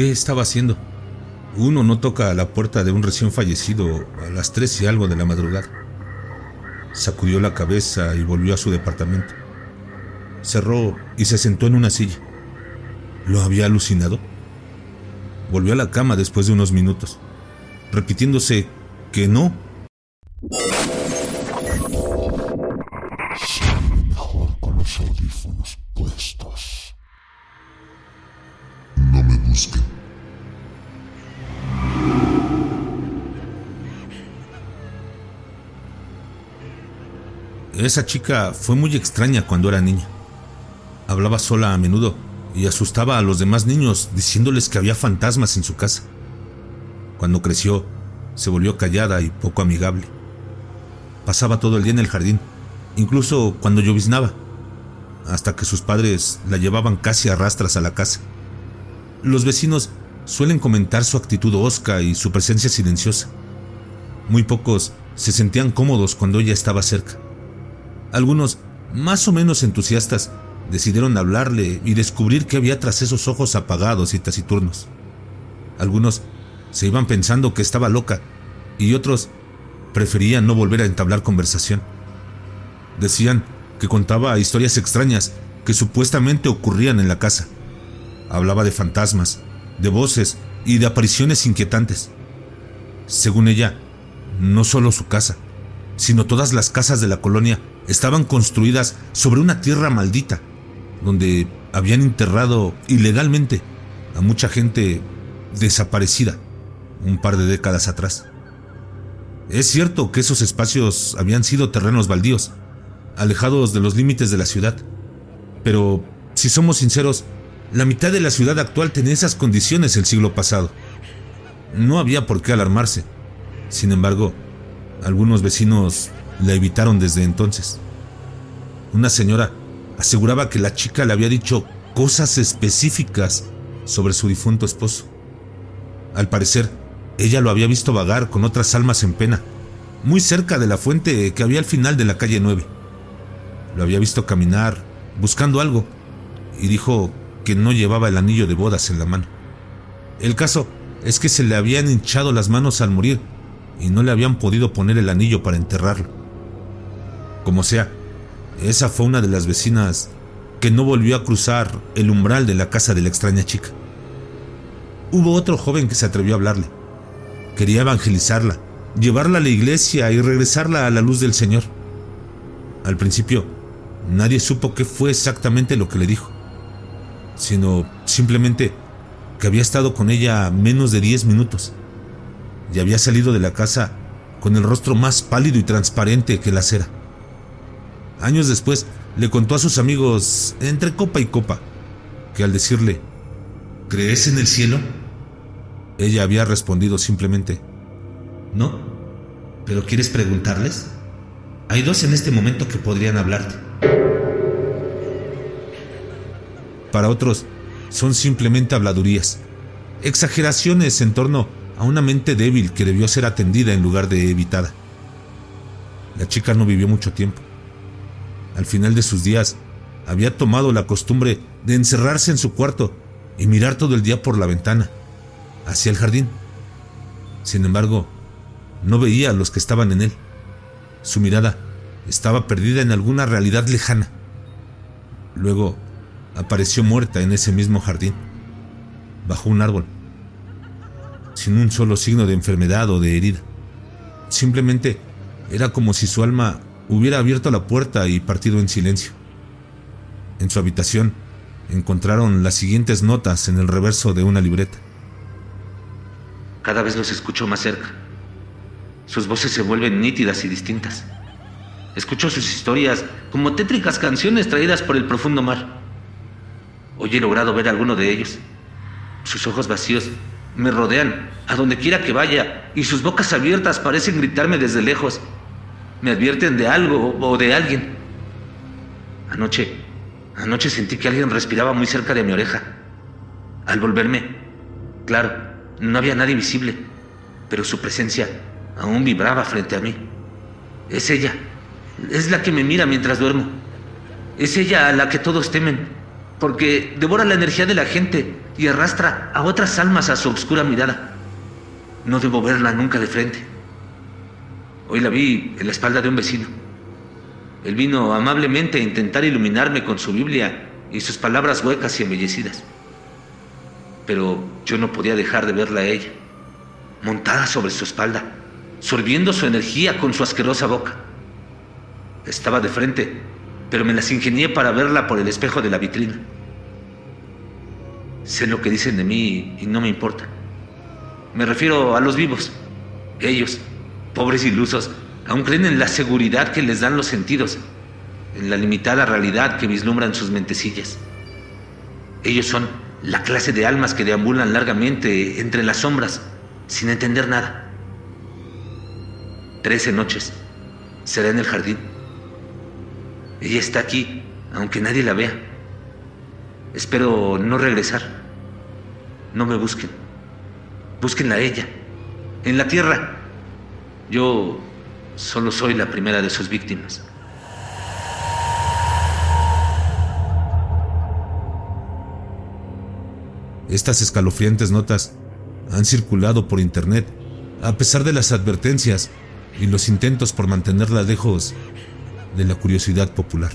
¿Qué estaba haciendo? Uno no toca a la puerta de un recién fallecido a las tres y algo de la madrugada. Sacudió la cabeza y volvió a su departamento. Cerró y se sentó en una silla. ¿Lo había alucinado? Volvió a la cama después de unos minutos, repitiéndose que no. Esa chica fue muy extraña cuando era niña. Hablaba sola a menudo y asustaba a los demás niños diciéndoles que había fantasmas en su casa. Cuando creció, se volvió callada y poco amigable. Pasaba todo el día en el jardín, incluso cuando lloviznaba, hasta que sus padres la llevaban casi a rastras a la casa. Los vecinos suelen comentar su actitud osca y su presencia silenciosa. Muy pocos se sentían cómodos cuando ella estaba cerca. Algunos, más o menos entusiastas, decidieron hablarle y descubrir qué había tras esos ojos apagados y taciturnos. Algunos se iban pensando que estaba loca y otros preferían no volver a entablar conversación. Decían que contaba historias extrañas que supuestamente ocurrían en la casa. Hablaba de fantasmas, de voces y de apariciones inquietantes. Según ella, no solo su casa, sino todas las casas de la colonia estaban construidas sobre una tierra maldita, donde habían enterrado ilegalmente a mucha gente desaparecida un par de décadas atrás. Es cierto que esos espacios habían sido terrenos baldíos, alejados de los límites de la ciudad, pero si somos sinceros, la mitad de la ciudad actual tenía esas condiciones el siglo pasado. No había por qué alarmarse. Sin embargo, algunos vecinos la evitaron desde entonces. Una señora aseguraba que la chica le había dicho cosas específicas sobre su difunto esposo. Al parecer, ella lo había visto vagar con otras almas en pena, muy cerca de la fuente que había al final de la calle 9. Lo había visto caminar, buscando algo, y dijo que no llevaba el anillo de bodas en la mano. El caso es que se le habían hinchado las manos al morir y no le habían podido poner el anillo para enterrarlo. Como sea, esa fue una de las vecinas que no volvió a cruzar el umbral de la casa de la extraña chica. Hubo otro joven que se atrevió a hablarle Quería evangelizarla, llevarla a la iglesia y regresarla a la luz del Señor. Al principio, nadie supo qué fue exactamente lo que le dijo, sino simplemente que había estado con ella menos de 10 minutos y había salido de la casa con el rostro más pálido y transparente que la cera. Años después le contó a sus amigos, entre copa y copa, que al decirle, ¿crees en el cielo? Ella había respondido simplemente, no, pero ¿quieres preguntarles? Hay dos en este momento que podrían hablarte. Para otros, son simplemente habladurías, exageraciones en torno a una mente débil que debió ser atendida en lugar de evitada. La chica no vivió mucho tiempo. Al final de sus días, había tomado la costumbre de encerrarse en su cuarto y mirar todo el día por la ventana hacia el jardín. Sin embargo, no veía a los que estaban en él. Su mirada estaba perdida en alguna realidad lejana. Luego apareció muerta en ese mismo jardín, bajo un árbol, sin un solo signo de enfermedad o de herida. Simplemente era como si su alma hubiera abierto la puerta y partido en silencio. En su habitación encontraron las siguientes notas en el reverso de una libreta. Cada vez los escucho más cerca. Sus voces se vuelven nítidas y distintas. Escucho sus historias como tétricas canciones traídas por el profundo mar. Hoy he logrado ver a alguno de ellos. Sus ojos vacíos me rodean a donde quiera que vaya y sus bocas abiertas parecen gritarme desde lejos. Me advierten de algo o de alguien. Anoche, anoche sentí que alguien respiraba muy cerca de mi oreja. Al volverme, claro, no había nadie visible, pero su presencia aún vibraba frente a mí. Es ella, es la que me mira mientras duermo. Es ella a la que todos temen, porque devora la energía de la gente y arrastra a otras almas a su oscura mirada. No debo verla nunca de frente. Hoy la vi en la espalda de un vecino. Él vino amablemente a intentar iluminarme con su Biblia y sus palabras huecas y embellecidas. Pero yo no podía dejar de verla a ella, montada sobre su espalda, sorbiendo su energía con su asquerosa boca. Estaba de frente, pero me las ingenié para verla por el espejo de la vitrina. Sé lo que dicen de mí y no me importa. Me refiero a los vivos. Ellos, pobres ilusos, aún creen en la seguridad que les dan los sentidos, en la limitada realidad que vislumbran sus mentecillas. Ellos son la clase de almas que deambulan largamente entre las sombras, sin entender nada. Trece noches. Será en el jardín. Ella está aquí, aunque nadie la vea. Espero no regresar. No me busquen. Búsquenla a ella. En la tierra. Yo solo soy la primera de sus víctimas. Estas escalofriantes notas han circulado por internet a pesar de las advertencias y los intentos por mantenerla lejos de la curiosidad popular.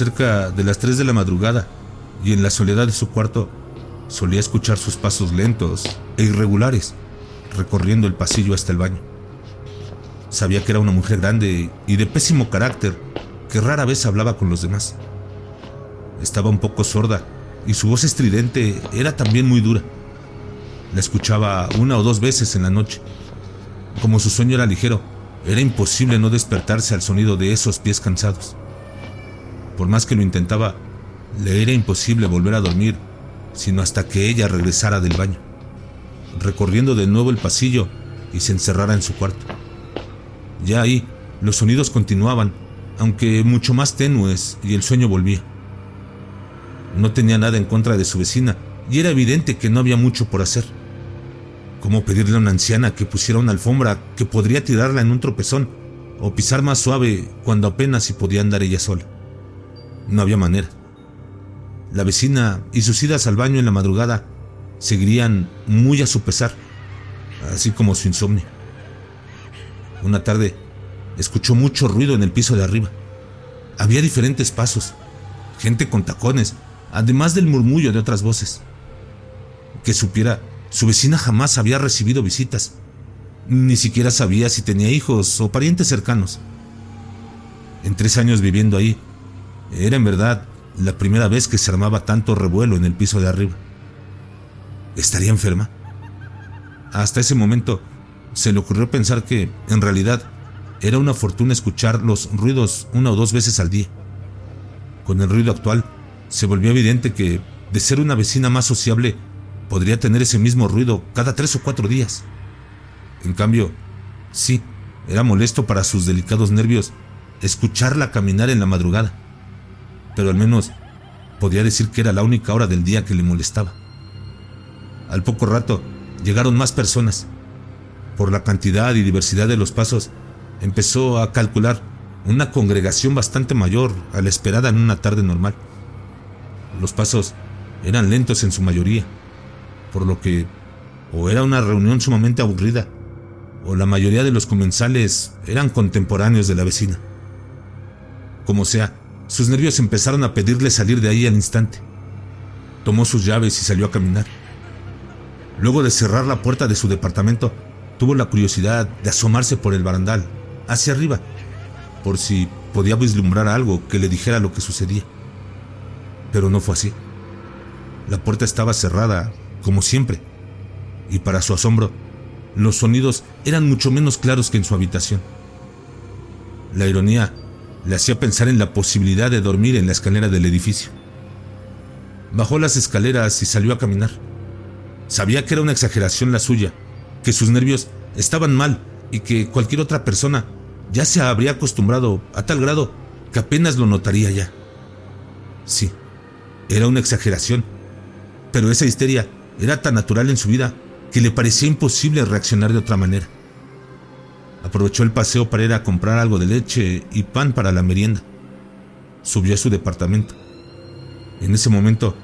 Cerca de las 3 de la madrugada y en la soledad de su cuarto, solía escuchar sus pasos lentos e irregulares recorriendo el pasillo hasta el baño. Sabía que era una mujer grande y de pésimo carácter que rara vez hablaba con los demás. Estaba un poco sorda y su voz estridente era también muy dura. La escuchaba una o dos veces en la noche. Como su sueño era ligero, era imposible no despertarse al sonido de esos pies cansados. Por más que lo intentaba, le era imposible volver a dormir, sino hasta que ella regresara del baño, recorriendo de nuevo el pasillo y se encerrara en su cuarto. Ya ahí, los sonidos continuaban, aunque mucho más tenues, y el sueño volvía. No tenía nada en contra de su vecina, y era evidente que no había mucho por hacer. ¿Cómo pedirle a una anciana que pusiera una alfombra que podría tirarla en un tropezón o pisar más suave cuando apenas si podía andar ella sola? No había manera. La vecina y sus idas al baño en la madrugada seguirían muy a su pesar, así como su insomnio. Una tarde escuchó mucho ruido en el piso de arriba. Había diferentes pasos, gente con tacones, además del murmullo de otras voces. Que supiera, su vecina jamás había recibido visitas, ni siquiera sabía si tenía hijos o parientes cercanos. En tres años viviendo ahí, era en verdad la primera vez que se armaba tanto revuelo en el piso de arriba. ¿Estaría enferma? Hasta ese momento se le ocurrió pensar que, en realidad, era una fortuna escuchar los ruidos una o dos veces al día. Con el ruido actual, se volvió evidente que, de ser una vecina más sociable, podría tener ese mismo ruido cada tres o cuatro días. En cambio, sí, era molesto para sus delicados nervios escucharla caminar en la madrugada, pero al menos podía decir que era la única hora del día que le molestaba. Al poco rato llegaron más personas. Por la cantidad y diversidad de los pasos, empezó a calcular una congregación bastante mayor a la esperada en una tarde normal. Los pasos eran lentos en su mayoría, por lo que o era una reunión sumamente aburrida, o la mayoría de los comensales eran contemporáneos de la vecina. Como sea, sus nervios empezaron a pedirle salir de ahí al instante. Tomó sus llaves y salió a caminar. Luego de cerrar la puerta de su departamento, tuvo la curiosidad de asomarse por el barandal, hacia arriba, por si podía vislumbrar algo que le dijera lo que sucedía. Pero no fue así. La puerta estaba cerrada, como siempre, y para su asombro, los sonidos eran mucho menos claros que en su habitación. La ironía le hacía pensar en la posibilidad de dormir en la escalera del edificio. Bajó las escaleras y salió a caminar. Sabía que era una exageración la suya, que sus nervios estaban mal y que cualquier otra persona ya se habría acostumbrado a tal grado que apenas lo notaría ya. Sí, era una exageración, pero esa histeria era tan natural en su vida que le parecía imposible reaccionar de otra manera. Aprovechó el paseo para ir a comprar algo de leche y pan para la merienda. Subió a su departamento. En ese momento,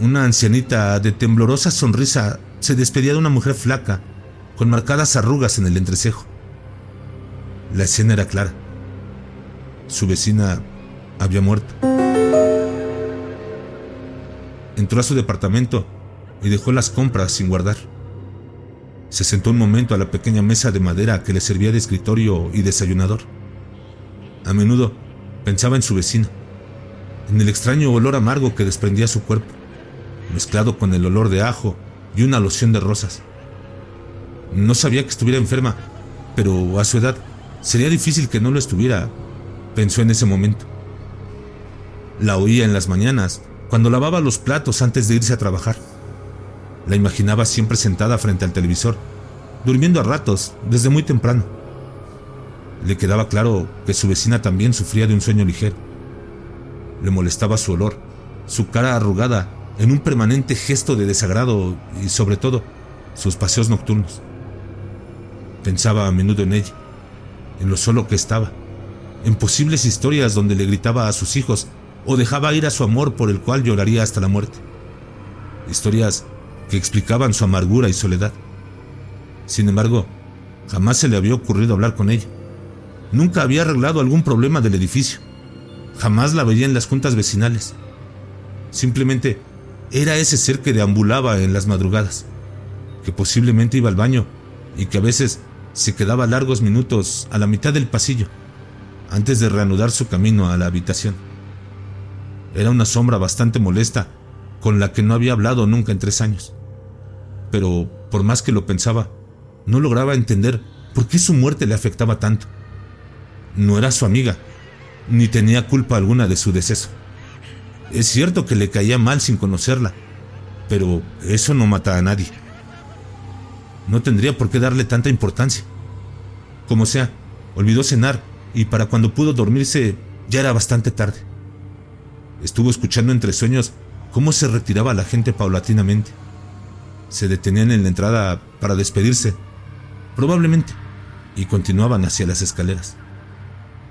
una ancianita de temblorosa sonrisa se despedía de una mujer flaca, con marcadas arrugas en el entrecejo. La escena era clara. Su vecina había muerto. Entró a su departamento y dejó las compras sin guardar. Se sentó un momento a la pequeña mesa de madera que le servía de escritorio y desayunador. A menudo pensaba en su vecina, en el extraño olor amargo que desprendía su cuerpo, mezclado con el olor de ajo y una loción de rosas. No sabía que estuviera enferma, pero a su edad sería difícil que no lo estuviera, pensó en ese momento. La oía en las mañanas, cuando lavaba los platos antes de irse a trabajar. La imaginaba siempre sentada frente al televisor, durmiendo a ratos, desde muy temprano. Le quedaba claro que su vecina también sufría de un sueño ligero. Le molestaba su olor, su cara arrugada en un permanente gesto de desagrado y sobre todo sus paseos nocturnos. Pensaba a menudo en ella, en lo solo que estaba, en posibles historias donde le gritaba a sus hijos o dejaba ir a su amor por el cual lloraría hasta la muerte. Historias que explicaban su amargura y soledad. Sin embargo, jamás se le había ocurrido hablar con ella. Nunca había arreglado algún problema del edificio. Jamás la veía en las juntas vecinales. Simplemente era ese ser que deambulaba en las madrugadas, que posiblemente iba al baño y que a veces se quedaba largos minutos a la mitad del pasillo antes de reanudar su camino a la habitación. Era una sombra bastante molesta con la que no había hablado nunca en tres años. Pero por más que lo pensaba, no lograba entender por qué su muerte le afectaba tanto. No era su amiga, ni tenía culpa alguna de su deceso. Es cierto que le caía mal sin conocerla, pero eso no mata a nadie. No tendría por qué darle tanta importancia. Como sea, olvidó cenar y para cuando pudo dormirse ya era bastante tarde. Estuvo escuchando entre sueños cómo se retiraba la gente paulatinamente. Se detenían en la entrada para despedirse, probablemente, y continuaban hacia las escaleras.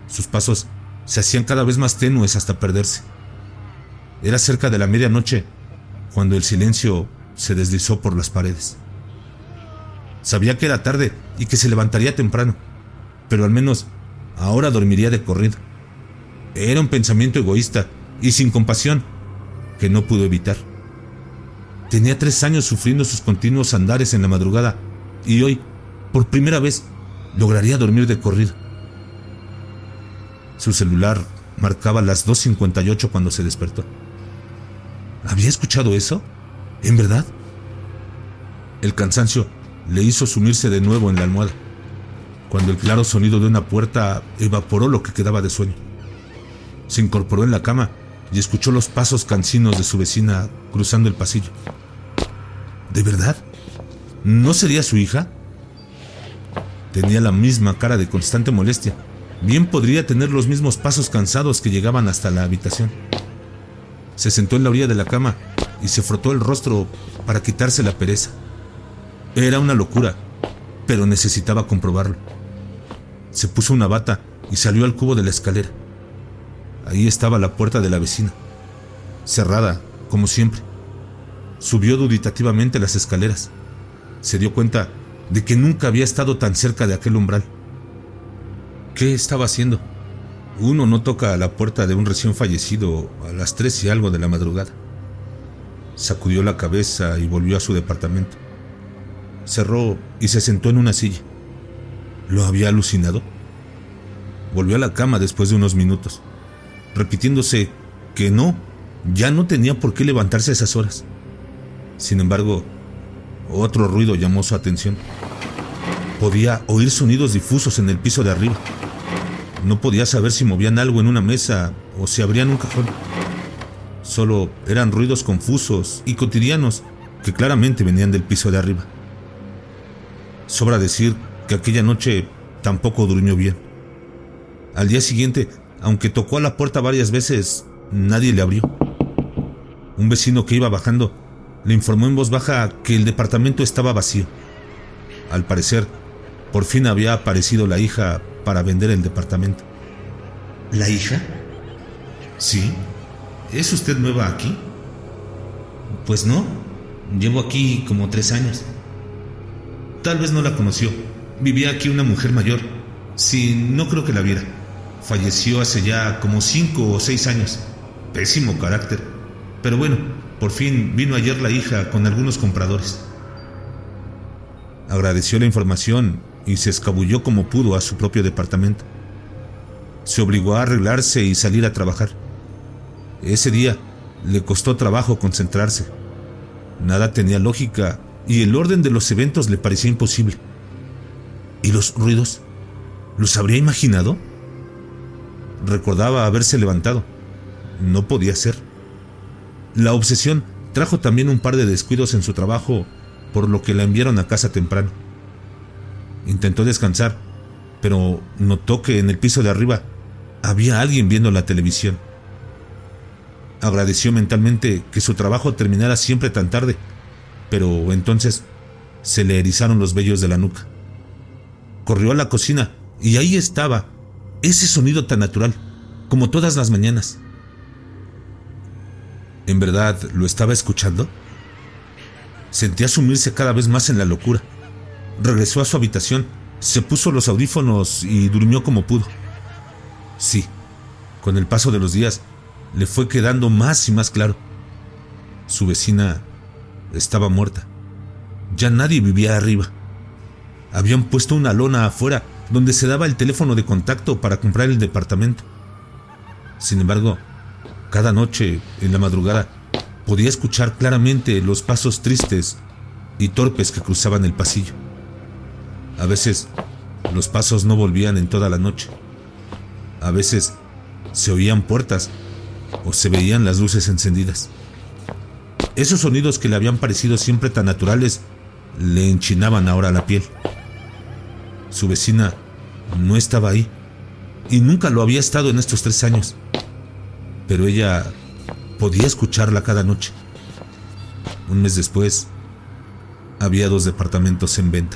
Sus pasos se hacían cada vez más tenues hasta perderse. Era cerca de la medianoche cuando el silencio se deslizó por las paredes. Sabía que era tarde y que se levantaría temprano, pero al menos ahora dormiría de corrido. Era un pensamiento egoísta y sin compasión que no pudo evitar. Tenía tres años sufriendo sus continuos andares en la madrugada y hoy, por primera vez, lograría dormir de corrido. Su celular marcaba las 2.58 cuando se despertó. ¿Había escuchado eso? ¿En verdad? El cansancio le hizo sumirse de nuevo en la almohada, cuando el claro sonido de una puerta evaporó lo que quedaba de sueño. Se incorporó en la cama y escuchó los pasos cansinos de su vecina cruzando el pasillo. ¿De verdad? ¿No sería su hija? Tenía la misma cara de constante molestia. Bien podría tener los mismos pasos cansados que llegaban hasta la habitación. Se sentó en la orilla de la cama y se frotó el rostro para quitarse la pereza. Era una locura, pero necesitaba comprobarlo. Se puso una bata y salió al cubo de la escalera. Ahí estaba la puerta de la vecina, cerrada, como siempre. Subió duditativamente las escaleras. Se dio cuenta de que nunca había estado tan cerca de aquel umbral. ¿Qué estaba haciendo? Uno no toca a la puerta de un recién fallecido a las tres y algo de la madrugada. Sacudió la cabeza y volvió a su departamento cerró y se sentó en una silla. ¿Lo había alucinado? Volvió a la cama después de unos minutos, repitiéndose que no, ya no tenía por qué levantarse a esas horas. Sin embargo, otro ruido llamó su atención. Podía oír sonidos difusos en el piso de arriba. No podía saber si movían algo en una mesa o si abrían un cajón. Solo eran ruidos confusos y cotidianos que claramente venían del piso de arriba. Sobra decir que aquella noche tampoco durmió bien. Al día siguiente, aunque tocó a la puerta varias veces, nadie le abrió. Un vecino que iba bajando le informó en voz baja que el departamento estaba vacío. Al parecer, por fin había aparecido la hija para vender el departamento. ¿La hija? Sí. ¿Es usted nueva aquí? Pues no. Llevo aquí como tres años. Tal vez no la conoció. Vivía aquí una mujer mayor. Sí, no creo que la viera. Falleció hace ya como cinco o seis años. Pésimo carácter. Pero bueno, por fin vino ayer la hija con algunos compradores. Agradeció la información y se escabulló como pudo a su propio departamento. Se obligó a arreglarse y salir a trabajar. Ese día le costó trabajo concentrarse. Nada tenía lógica y el orden de los eventos le parecía imposible. ¿Y los ruidos? ¿Los habría imaginado? Recordaba haberse levantado. No podía ser. La obsesión trajo también un par de descuidos en su trabajo, por lo que la enviaron a casa temprano. Intentó descansar, pero notó que en el piso de arriba había alguien viendo la televisión. Agradeció mentalmente que su trabajo terminara siempre tan tarde, pero entonces se le erizaron los vellos de la nuca. Corrió a la cocina y ahí estaba, ese sonido tan natural, como todas las mañanas. ¿En verdad lo estaba escuchando? Sentía sumirse cada vez más en la locura. Regresó a su habitación, se puso los audífonos y durmió como pudo. Sí, con el paso de los días le fue quedando más y más claro. Su vecina estaba muerta. Ya nadie vivía arriba. Habían puesto una lona afuera donde se daba el teléfono de contacto para comprar el departamento. Sin embargo, cada noche, en la madrugada, podía escuchar claramente los pasos tristes y torpes que cruzaban el pasillo. A veces, los pasos no volvían en toda la noche. A veces, se oían puertas o se veían las luces encendidas. Esos sonidos que le habían parecido siempre tan naturales le enchinaban ahora la piel. Su vecina no estaba ahí y nunca lo había estado en estos tres años pero ella podía escucharla cada noche. Un mes después, había dos departamentos en venta.